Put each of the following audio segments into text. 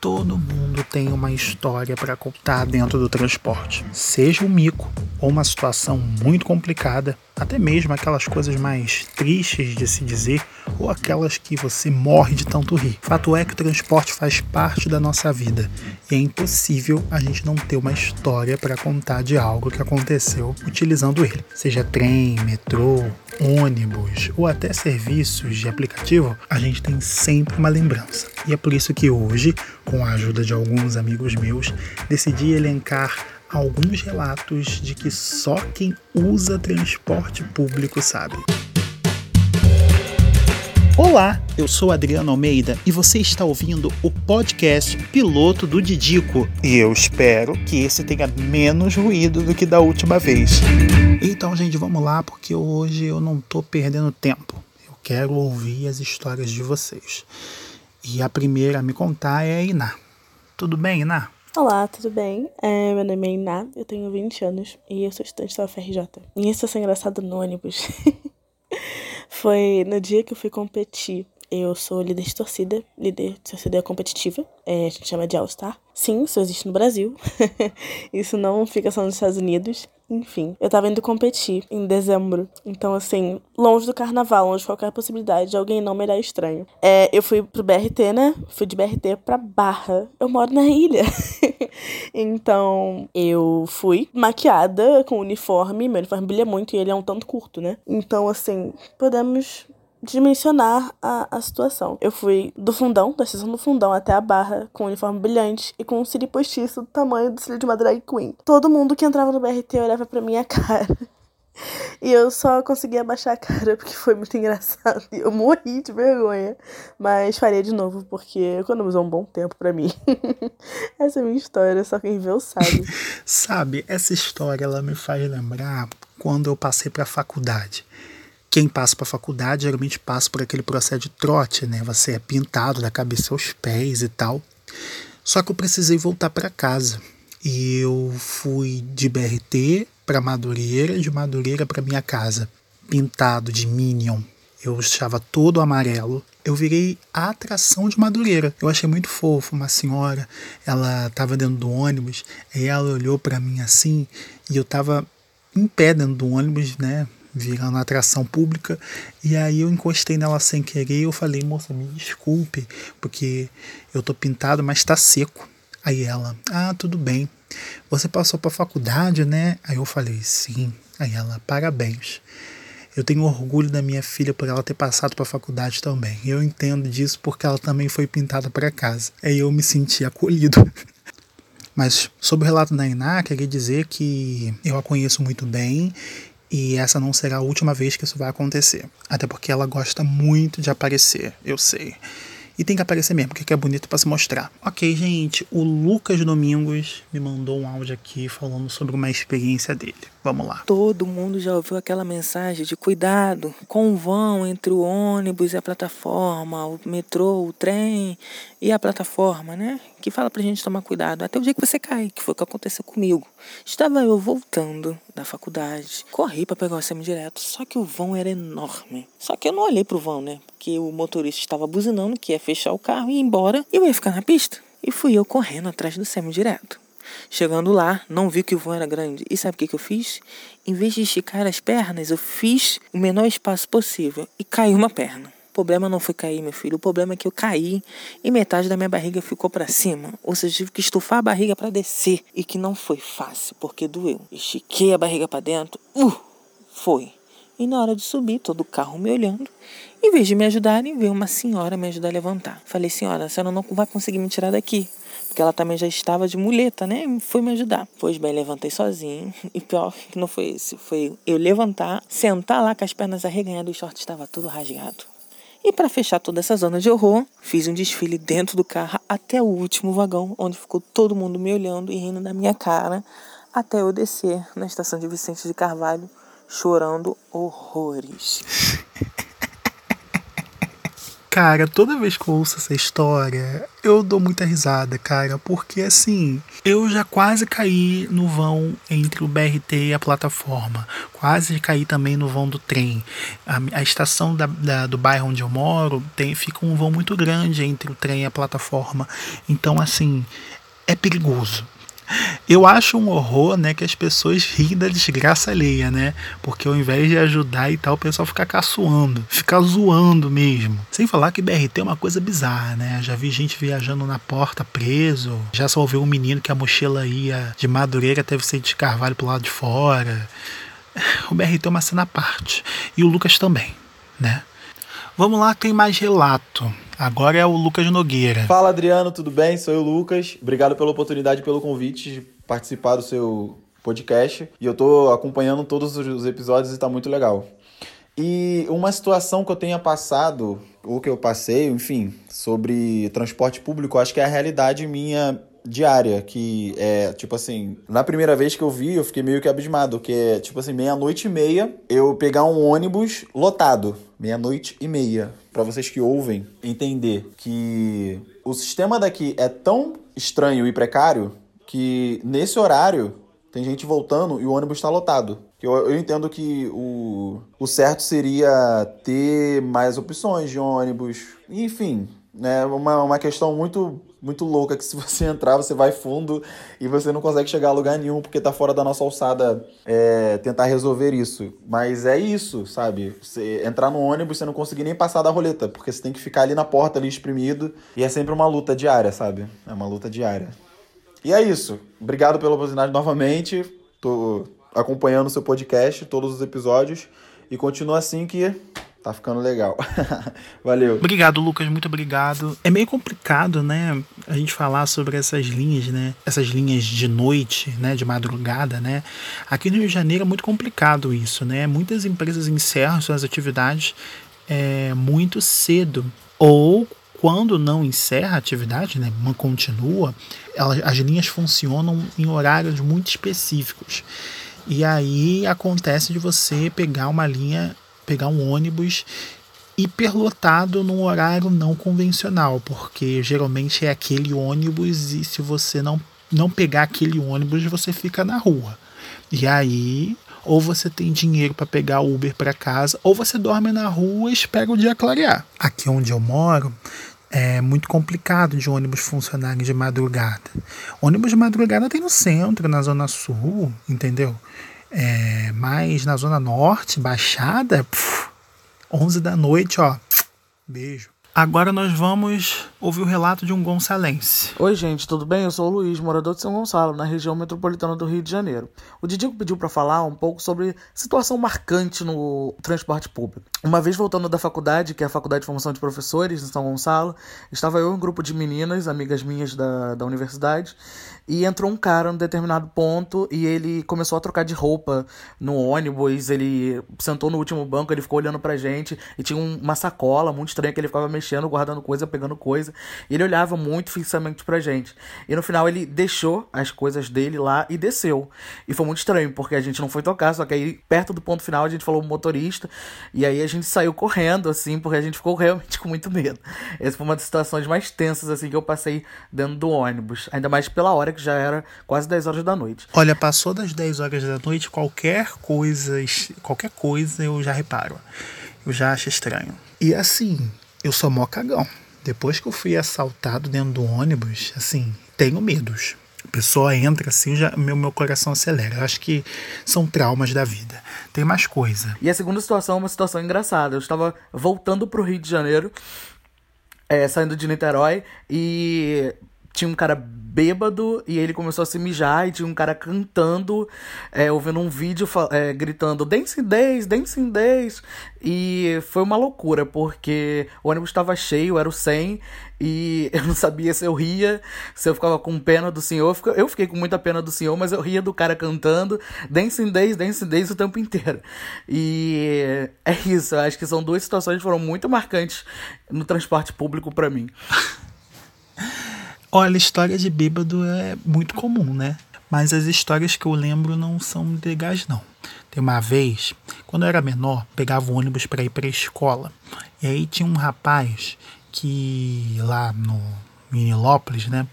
Todo mundo tem uma história para contar dentro do transporte, seja um mico ou uma situação muito complicada, até mesmo aquelas coisas mais tristes de se dizer ou aquelas que você morre de tanto rir. Fato é que o transporte faz parte da nossa vida e é impossível a gente não ter uma história para contar de algo que aconteceu utilizando ele, seja trem, metrô, ônibus ou até serviços de aplicativo, a gente tem sempre uma lembrança. E é por isso que hoje, com a ajuda de alguns amigos meus, decidi elencar alguns relatos de que só quem usa transporte público sabe. Olá, eu sou Adriano Almeida e você está ouvindo o podcast Piloto do Didico. E eu espero que esse tenha menos ruído do que da última vez. Então, gente, vamos lá, porque hoje eu não tô perdendo tempo. Eu quero ouvir as histórias de vocês. E a primeira a me contar é a Iná. Tudo bem, Iná? Olá, tudo bem? É, meu nome é Iná, eu tenho 20 anos e eu sou estudante da UFRJ. E isso é engraçado no ônibus. Foi no dia que eu fui competir. Eu sou líder de torcida, líder de torcida competitiva, é, a gente chama de All-Star. Sim, isso existe no Brasil. isso não fica só nos Estados Unidos. Enfim, eu tava indo competir em dezembro. Então, assim, longe do carnaval, longe de qualquer possibilidade de alguém não me olhar estranho. É, eu fui pro BRT, né? Fui de BRT pra Barra. Eu moro na ilha. então, eu fui maquiada com uniforme. Meu uniforme brilha muito e ele é um tanto curto, né? Então, assim, podemos dimensionar a, a situação. Eu fui do fundão, da estação do fundão até a barra, com um uniforme brilhante e com um cílio postiço do tamanho do cílio de uma drag queen. Todo mundo que entrava no BRT olhava pra minha cara. E eu só consegui abaixar a cara porque foi muito engraçado. Eu morri de vergonha. Mas faria de novo porque economizou um bom tempo para mim. essa é a minha história, só quem vê sabe. sabe, essa história ela me faz lembrar quando eu passei pra faculdade quem passa para a faculdade geralmente passa por aquele processo de trote, né? Você é pintado da cabeça aos pés e tal. Só que eu precisei voltar para casa. E eu fui de BRT para Madureira, de Madureira para minha casa, pintado de Minion. Eu estava todo amarelo. Eu virei a atração de Madureira. Eu achei muito fofo. Uma senhora, ela estava dentro do ônibus, e ela olhou para mim assim, e eu estava em pé dentro do ônibus, né? Virando atração pública. E aí eu encostei nela sem querer eu falei, moça, me desculpe, porque eu tô pintado, mas tá seco. Aí ela, ah, tudo bem. Você passou para faculdade, né? Aí eu falei, sim. Aí ela, parabéns. Eu tenho orgulho da minha filha por ela ter passado para faculdade também. Eu entendo disso porque ela também foi pintada para casa. Aí eu me senti acolhido. Mas sobre o relato da Iná, queria dizer que eu a conheço muito bem e essa não será a última vez que isso vai acontecer. Até porque ela gosta muito de aparecer, eu sei. E tem que aparecer mesmo, porque é bonito para se mostrar. Ok, gente, o Lucas Domingos me mandou um áudio aqui falando sobre uma experiência dele. Vamos lá. Todo mundo já ouviu aquela mensagem de cuidado com o vão entre o ônibus e a plataforma, o metrô, o trem e a plataforma, né? Que fala pra gente tomar cuidado até o dia que você cai, que foi o que aconteceu comigo. Estava eu voltando da faculdade, corri para pegar o semi direto, só que o vão era enorme. Só que eu não olhei pro vão, né? Porque o motorista estava buzinando que ia fechar o carro e ir embora e eu ia ficar na pista. E fui eu correndo atrás do semi direto. Chegando lá, não vi que o vão era grande. E sabe o que, que eu fiz? Em vez de esticar as pernas, eu fiz o menor espaço possível e caiu uma perna. O problema não foi cair, meu filho. O problema é que eu caí e metade da minha barriga ficou para cima. Ou seja, tive que estufar a barriga para descer. E que não foi fácil, porque doeu. Estiquei a barriga para dentro. Uh, foi. E na hora de subir, todo o carro me olhando. Em vez de me ajudarem, veio uma senhora me ajudar a levantar. Falei, senhora, a senhora não vai conseguir me tirar daqui porque ela também já estava de muleta, né? Foi me ajudar. Pois bem, levantei sozinho. E pior que não foi isso, foi eu levantar, sentar lá com as pernas arreganhadas e o short estava todo rasgado. E para fechar toda essa zona de horror, fiz um desfile dentro do carro até o último vagão, onde ficou todo mundo me olhando e rindo da minha cara, até eu descer na estação de Vicente de Carvalho, chorando horrores. Cara, toda vez que eu ouço essa história, eu dou muita risada, cara, porque assim, eu já quase caí no vão entre o BRT e a plataforma, quase caí também no vão do trem. A, a estação da, da, do bairro onde eu moro tem, fica um vão muito grande entre o trem e a plataforma, então assim, é perigoso eu acho um horror, né, que as pessoas riem da desgraça alheia, né? Porque ao invés de ajudar e tal, o pessoal fica caçoando, fica zoando mesmo. Sem falar que BRT é uma coisa bizarra, né? Já vi gente viajando na porta preso, já só ouviu um menino que a mochila ia de Madureira até ser de Carvalho pro lado de fora. O BRT é uma cena à parte. E o Lucas também, né? Vamos lá, tem mais relato. Agora é o Lucas Nogueira. Fala Adriano, tudo bem? Sou eu, Lucas. Obrigado pela oportunidade, pelo convite de participar do seu podcast. E eu tô acompanhando todos os episódios e tá muito legal. E uma situação que eu tenha passado, ou que eu passei, enfim, sobre transporte público, acho que é a realidade minha diária, que é, tipo assim, na primeira vez que eu vi, eu fiquei meio que abismado, que é, tipo assim, meia-noite e meia, eu pegar um ônibus lotado, meia-noite e meia, para vocês que ouvem entender que o sistema daqui é tão estranho e precário que nesse horário tem gente voltando e o ônibus está lotado. Eu, eu entendo que o, o certo seria ter mais opções de ônibus, enfim, né, uma, uma questão muito muito louca que se você entrar, você vai fundo e você não consegue chegar a lugar nenhum porque tá fora da nossa alçada é, tentar resolver isso. Mas é isso, sabe? Você entrar no ônibus, você não conseguir nem passar da roleta, porque você tem que ficar ali na porta, ali exprimido. E é sempre uma luta diária, sabe? É uma luta diária. E é isso. Obrigado pela oportunidade novamente. Tô acompanhando o seu podcast, todos os episódios. E continua assim que Tá ficando legal. Valeu. Obrigado, Lucas. Muito obrigado. É meio complicado, né? A gente falar sobre essas linhas, né? Essas linhas de noite, né? De madrugada, né? Aqui no Rio de Janeiro é muito complicado isso, né? Muitas empresas encerram suas atividades é, muito cedo. Ou quando não encerra a atividade, né, continua, elas, as linhas funcionam em horários muito específicos. E aí acontece de você pegar uma linha pegar um ônibus hiperlotado num horário não convencional, porque geralmente é aquele ônibus e se você não, não pegar aquele ônibus, você fica na rua. E aí, ou você tem dinheiro para pegar Uber para casa, ou você dorme na rua e espera o dia clarear. Aqui onde eu moro, é muito complicado de ônibus funcionarem de madrugada. Ônibus de madrugada tem no centro, na zona sul, entendeu? É, mas na Zona Norte, Baixada, pff, 11 da noite, ó. Beijo. Agora nós vamos ouvir o relato de um gonçalense. Oi, gente, tudo bem? Eu sou o Luiz, morador de São Gonçalo, na região metropolitana do Rio de Janeiro. O Didico pediu para falar um pouco sobre situação marcante no transporte público. Uma vez voltando da faculdade, que é a Faculdade de Formação de Professores em São Gonçalo, estava eu e um grupo de meninas, amigas minhas da, da universidade, e entrou um cara num determinado ponto e ele começou a trocar de roupa no ônibus. Ele sentou no último banco, ele ficou olhando pra gente e tinha uma sacola muito estranha que ele ficava mexendo, guardando coisa, pegando coisa. E ele olhava muito fixamente pra gente. E no final ele deixou as coisas dele lá e desceu. E foi muito estranho, porque a gente não foi tocar, só que aí perto do ponto final a gente falou motorista. E aí a gente saiu correndo, assim, porque a gente ficou realmente com muito medo. Essa foi uma das situações mais tensas, assim, que eu passei dentro do ônibus. Ainda mais pela hora que que já era quase 10 horas da noite. Olha, passou das 10 horas da noite, qualquer coisa, qualquer coisa eu já reparo. Eu já acho estranho. E assim, eu sou mó cagão. Depois que eu fui assaltado dentro do ônibus, assim, tenho medos. A pessoa entra assim, já, meu, meu coração acelera. Eu acho que são traumas da vida. Tem mais coisa. E a segunda situação é uma situação engraçada. Eu estava voltando pro Rio de Janeiro, é, saindo de Niterói, e tinha um cara bêbado e ele começou a se mijar e tinha um cara cantando, é, ouvindo um vídeo é, gritando Dancing Days, Dancing Days. E foi uma loucura, porque o ônibus estava cheio, era o 100, e eu não sabia se eu ria, se eu ficava com pena do senhor. Eu fiquei com muita pena do senhor, mas eu ria do cara cantando Dancing Days, Dancing Days o tempo inteiro. E é isso, eu acho que são duas situações que foram muito marcantes no transporte público para mim. Olha, história de bêbado é muito comum, né? Mas as histórias que eu lembro não são legais, não. Tem uma vez, quando eu era menor, pegava o ônibus para ir para a escola. E aí tinha um rapaz que lá no Minilópolis, né,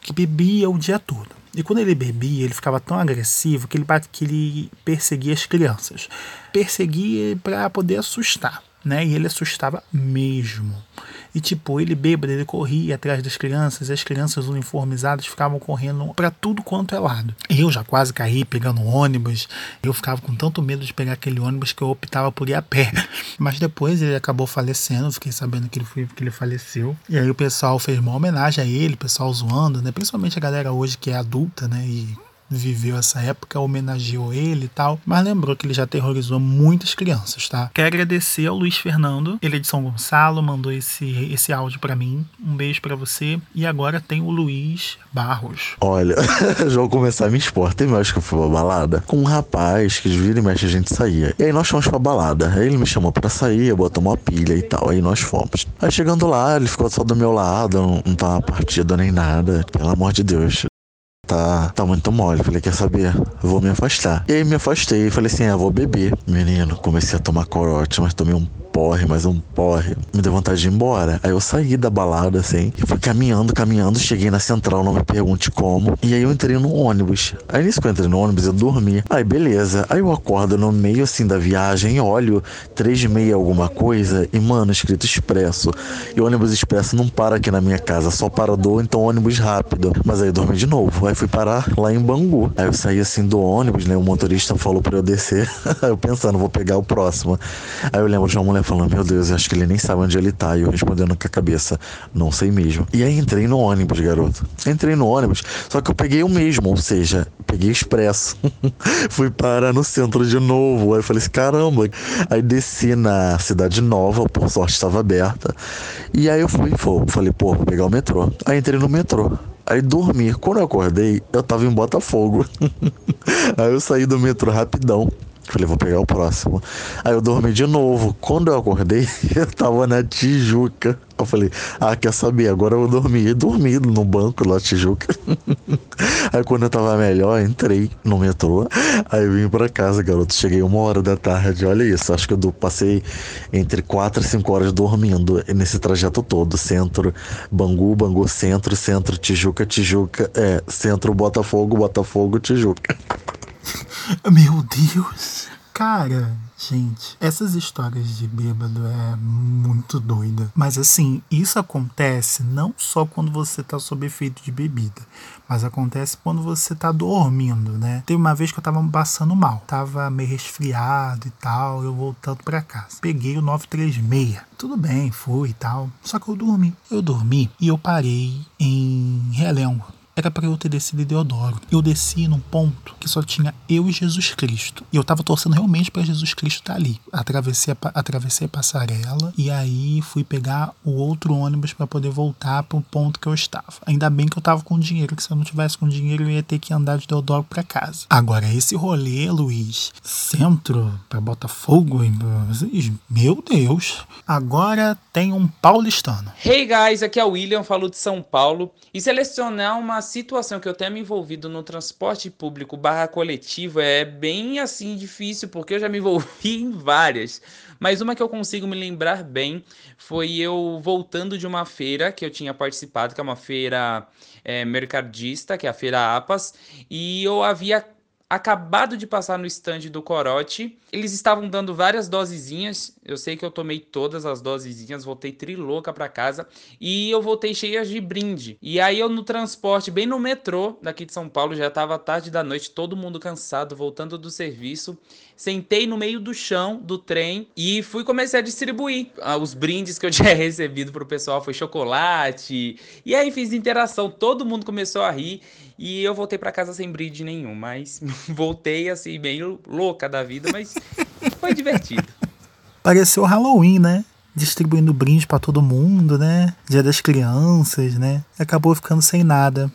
que bebia o dia todo. E quando ele bebia, ele ficava tão agressivo que ele, que ele perseguia as crianças. Perseguia para poder assustar, né? E ele assustava mesmo. E tipo, ele bêbado, ele corria atrás das crianças, e as crianças uniformizadas ficavam correndo para tudo quanto é lado. Eu já quase caí pegando ônibus, eu ficava com tanto medo de pegar aquele ônibus que eu optava por ir a pé. Mas depois ele acabou falecendo, fiquei sabendo que ele, foi, que ele faleceu. E aí o pessoal fez uma homenagem a ele, o pessoal zoando, né? Principalmente a galera hoje que é adulta, né? E viveu essa época, homenageou ele e tal, mas lembrou que ele já terrorizou muitas crianças, tá? Quero agradecer ao Luiz Fernando, ele é de São Gonçalo, mandou esse, esse áudio para mim. Um beijo para você. E agora tem o Luiz Barros. Olha, já vou começar a me expor. Tem mais que eu fui pra balada com um rapaz que vira e mexe a gente saía. E aí nós fomos pra balada. Aí ele me chamou pra sair, botou uma pilha e tal. Aí nós fomos. Aí chegando lá, ele ficou só do meu lado, não, não tava partido nem nada. Pelo amor de Deus tá, tá muito mole. Falei, quer saber? Vou me afastar. E aí me afastei. Falei assim, ah, vou beber. Menino, comecei a tomar corote, mas tomei um porre, mais um porre. Me deu vontade de ir embora. Aí eu saí da balada, assim, e fui caminhando, caminhando, cheguei na central, não me pergunte como. E aí eu entrei no ônibus. Aí nisso que eu entrei no ônibus, eu dormi. Aí beleza. Aí eu acordo no meio, assim, da viagem, olho, três e meia alguma coisa, e mano, escrito expresso. E ônibus expresso não para aqui na minha casa, só para do, então ônibus rápido. Mas aí eu dormi de novo. Aí fui parar lá em Bangu. Aí eu saí assim do ônibus, né? O motorista falou para eu descer. eu pensando, vou pegar o próximo. Aí eu lembro de uma mulher falando: Meu Deus, acho que ele nem sabe onde ele tá. E eu respondendo com a cabeça: Não sei mesmo. E aí entrei no ônibus, garoto. Entrei no ônibus, só que eu peguei o mesmo, ou seja, peguei expresso. Fui parar no centro de novo. Aí eu falei assim: Caramba. Aí desci na Cidade Nova, por sorte estava aberta. E aí eu fui, falei: Pô, vou pegar o metrô. Aí entrei no metrô. Aí dormi. Quando eu acordei, eu tava em Botafogo. aí eu saí do metrô rapidão. Falei, vou pegar o próximo. Aí eu dormi de novo. Quando eu acordei, eu tava na Tijuca. Eu falei, ah, quer saber? Agora eu vou dormir. E dormi no banco lá, Tijuca. Aí quando eu tava melhor, entrei no metrô. Aí vim pra casa, garoto. Cheguei uma hora da tarde. Olha isso. Acho que eu passei entre quatro e cinco horas dormindo nesse trajeto todo. Centro, Bangu, Bangu, Centro, Centro, Tijuca, Tijuca. É, Centro, Botafogo, Botafogo, Tijuca. Meu Deus. Cara, gente, essas histórias de bêbado é muito doida. Mas assim, isso acontece não só quando você tá sob efeito de bebida, mas acontece quando você tá dormindo, né? Teve uma vez que eu tava passando mal, tava meio resfriado e tal, eu voltando para casa. Peguei o 936. Tudo bem, fui e tal. Só que eu dormi. Eu dormi e eu parei em Realengo era para eu ter descido em Deodoro. Eu desci num ponto que só tinha eu e Jesus Cristo. E eu tava torcendo realmente para Jesus Cristo estar tá ali. Atravessei a, atravessei a passarela e aí fui pegar o outro ônibus para poder voltar para o ponto que eu estava. Ainda bem que eu tava com dinheiro, que se eu não tivesse com dinheiro eu ia ter que andar de Deodoro para casa. Agora, esse rolê, Luiz, centro para Botafogo, meu Deus. Agora tem um paulistano. Hey guys, aqui é o William, falo de São Paulo. E selecionar uma situação que eu tenha me envolvido no transporte público barra coletivo é bem assim difícil, porque eu já me envolvi em várias. Mas uma que eu consigo me lembrar bem foi eu voltando de uma feira que eu tinha participado, que é uma feira é, mercadista, que é a Feira APAS, e eu havia acabado de passar no estande do Corote. Eles estavam dando várias dosezinhas. Eu sei que eu tomei todas as dosezinhas, voltei trilouca para casa e eu voltei cheia de brinde. E aí eu no transporte, bem no metrô daqui de São Paulo, já estava tarde da noite, todo mundo cansado, voltando do serviço. Sentei no meio do chão do trem e fui começar a distribuir ah, os brindes que eu tinha recebido pro pessoal, foi chocolate. E aí fiz interação, todo mundo começou a rir e eu voltei para casa sem brinde nenhum, mas voltei assim, meio louca da vida, mas foi divertido. Pareceu Halloween, né? Distribuindo brinde para todo mundo, né? Dia das crianças, né? Acabou ficando sem nada.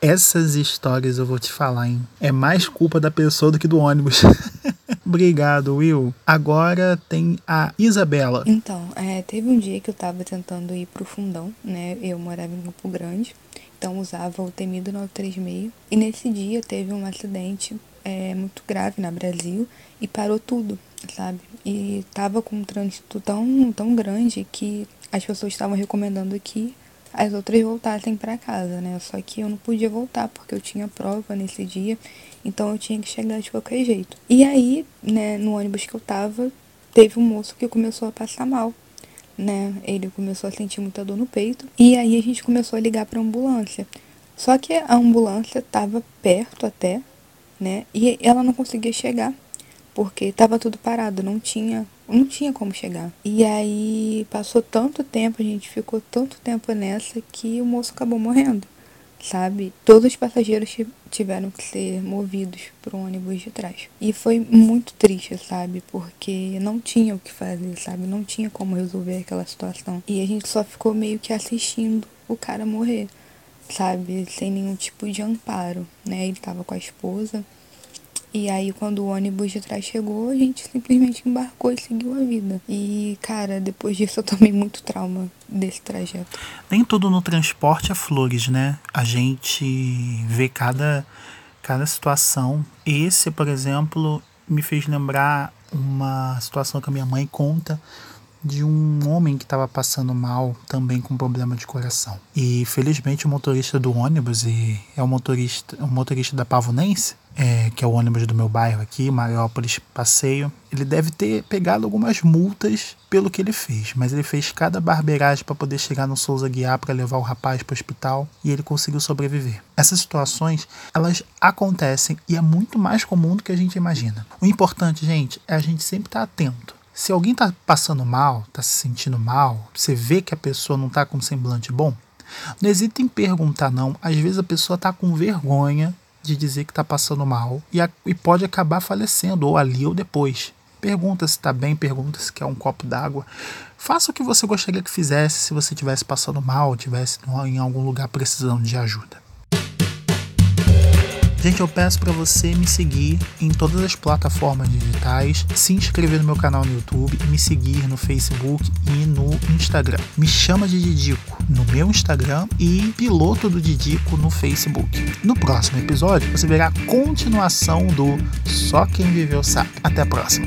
Essas histórias eu vou te falar, hein? É mais culpa da pessoa do que do ônibus. Obrigado, Will. Agora tem a Isabela. Então, é, teve um dia que eu tava tentando ir pro fundão, né? Eu morava em Campo Grande, então usava o temido 936. E nesse dia teve um acidente é, muito grave na Brasil e parou tudo, sabe? E tava com um trânsito tão, tão grande que as pessoas estavam recomendando que as outras voltassem para casa, né? Só que eu não podia voltar porque eu tinha prova nesse dia, então eu tinha que chegar de qualquer jeito. E aí, né, no ônibus que eu tava, teve um moço que começou a passar mal, né? Ele começou a sentir muita dor no peito e aí a gente começou a ligar para ambulância. Só que a ambulância tava perto até, né? E ela não conseguia chegar porque tava tudo parado, não tinha não tinha como chegar. E aí passou tanto tempo, a gente ficou tanto tempo nessa que o moço acabou morrendo, sabe? Todos os passageiros tiveram que ser movidos para o ônibus de trás. E foi muito triste, sabe? Porque não tinha o que fazer, sabe? Não tinha como resolver aquela situação. E a gente só ficou meio que assistindo o cara morrer, sabe? Sem nenhum tipo de amparo, né? Ele tava com a esposa e aí, quando o ônibus de trás chegou, a gente simplesmente embarcou e seguiu a vida. E, cara, depois disso eu tomei muito trauma desse trajeto. Nem tudo no transporte é flores, né? A gente vê cada, cada situação. Esse, por exemplo, me fez lembrar uma situação que a minha mãe conta de um homem que estava passando mal também com problema de coração. E felizmente o motorista do ônibus e é o motorista, o motorista da Pavonense, é, que é o ônibus do meu bairro aqui, Mariópolis Passeio, ele deve ter pegado algumas multas pelo que ele fez, mas ele fez cada barbeiragem para poder chegar no Souza Guiar para levar o rapaz para o hospital e ele conseguiu sobreviver. Essas situações, elas acontecem e é muito mais comum do que a gente imagina. O importante, gente, é a gente sempre estar tá atento se alguém está passando mal, está se sentindo mal, você vê que a pessoa não está com semblante bom, não hesite em perguntar não. Às vezes a pessoa está com vergonha de dizer que está passando mal e, a, e pode acabar falecendo, ou ali ou depois. Pergunta se está bem, pergunta se quer um copo d'água. Faça o que você gostaria que fizesse se você estivesse passando mal, estivesse em algum lugar precisando de ajuda. Gente, eu peço para você me seguir em todas as plataformas digitais, se inscrever no meu canal no YouTube, me seguir no Facebook e no Instagram. Me chama de Didico no meu Instagram e Piloto do Didico no Facebook. No próximo episódio, você verá a continuação do Só Quem Viveu Sabe. Até a próxima.